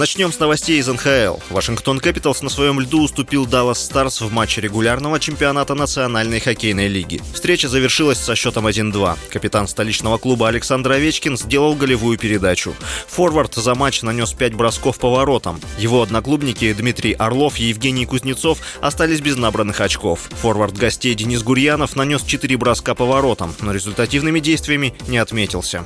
Начнем с новостей из НХЛ. Вашингтон Кэпиталс на своем льду уступил Даллас Старс в матче регулярного чемпионата Национальной хоккейной лиги. Встреча завершилась со счетом 1-2. Капитан столичного клуба Александр Овечкин сделал голевую передачу. Форвард за матч нанес 5 бросков по воротам. Его одноклубники Дмитрий Орлов и Евгений Кузнецов остались без набранных очков. Форвард гостей Денис Гурьянов нанес 4 броска по воротам, но результативными действиями не отметился.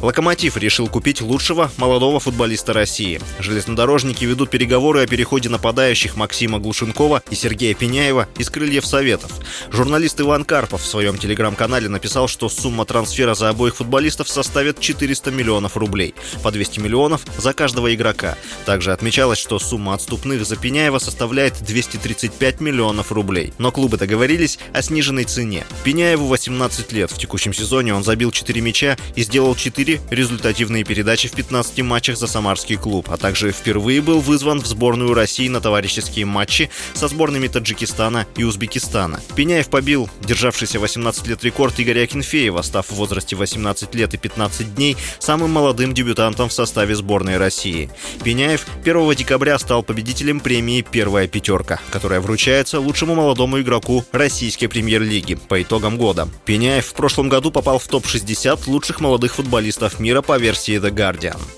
Локомотив решил купить лучшего молодого футболиста России. Железнодорожники ведут переговоры о переходе нападающих Максима Глушенкова и Сергея Пеняева из «Крыльев Советов». Журналист Иван Карпов в своем телеграм-канале написал, что сумма трансфера за обоих футболистов составит 400 миллионов рублей, по 200 миллионов за каждого игрока. Также отмечалось, что сумма отступных за Пеняева составляет 235 миллионов рублей. Но клубы договорились о сниженной цене. Пеняеву 18 лет. В текущем сезоне он забил 4 мяча и сделал 4 4 результативные передачи в 15 матчах за самарский клуб, а также впервые был вызван в сборную России на товарищеские матчи со сборными Таджикистана и Узбекистана. Пеняев побил державшийся 18 лет рекорд Игоря Акинфеева, став в возрасте 18 лет и 15 дней самым молодым дебютантом в составе сборной России. Пеняев 1 декабря стал победителем премии «Первая пятерка», которая вручается лучшему молодому игроку российской премьер-лиги по итогам года. Пеняев в прошлом году попал в топ-60 лучших молодых футболистов футболистов мира по версии The Guardian.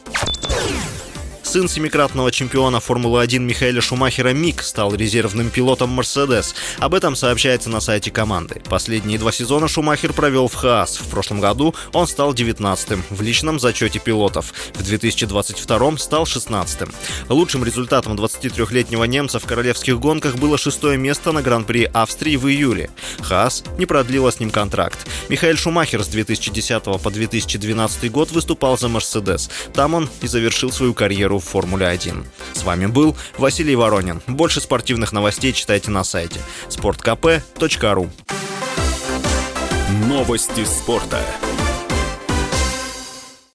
Сын семикратного чемпиона Формулы-1 Михаэля Шумахера Мик стал резервным пилотом Мерседес. Об этом сообщается на сайте команды. Последние два сезона Шумахер провел в Хаас. В прошлом году он стал 19-м в личном зачете пилотов. В 2022 стал 16-м. Лучшим результатом 23-летнего немца в королевских гонках было шестое место на Гран-при Австрии в июле. Хаас не продлила с ним контракт. Михаил Шумахер с 2010 по 2012 год выступал за Мерседес. Там он и завершил свою карьеру в Формуле-1. С вами был Василий Воронин. Больше спортивных новостей читайте на сайте sportkp.ru Новости спорта.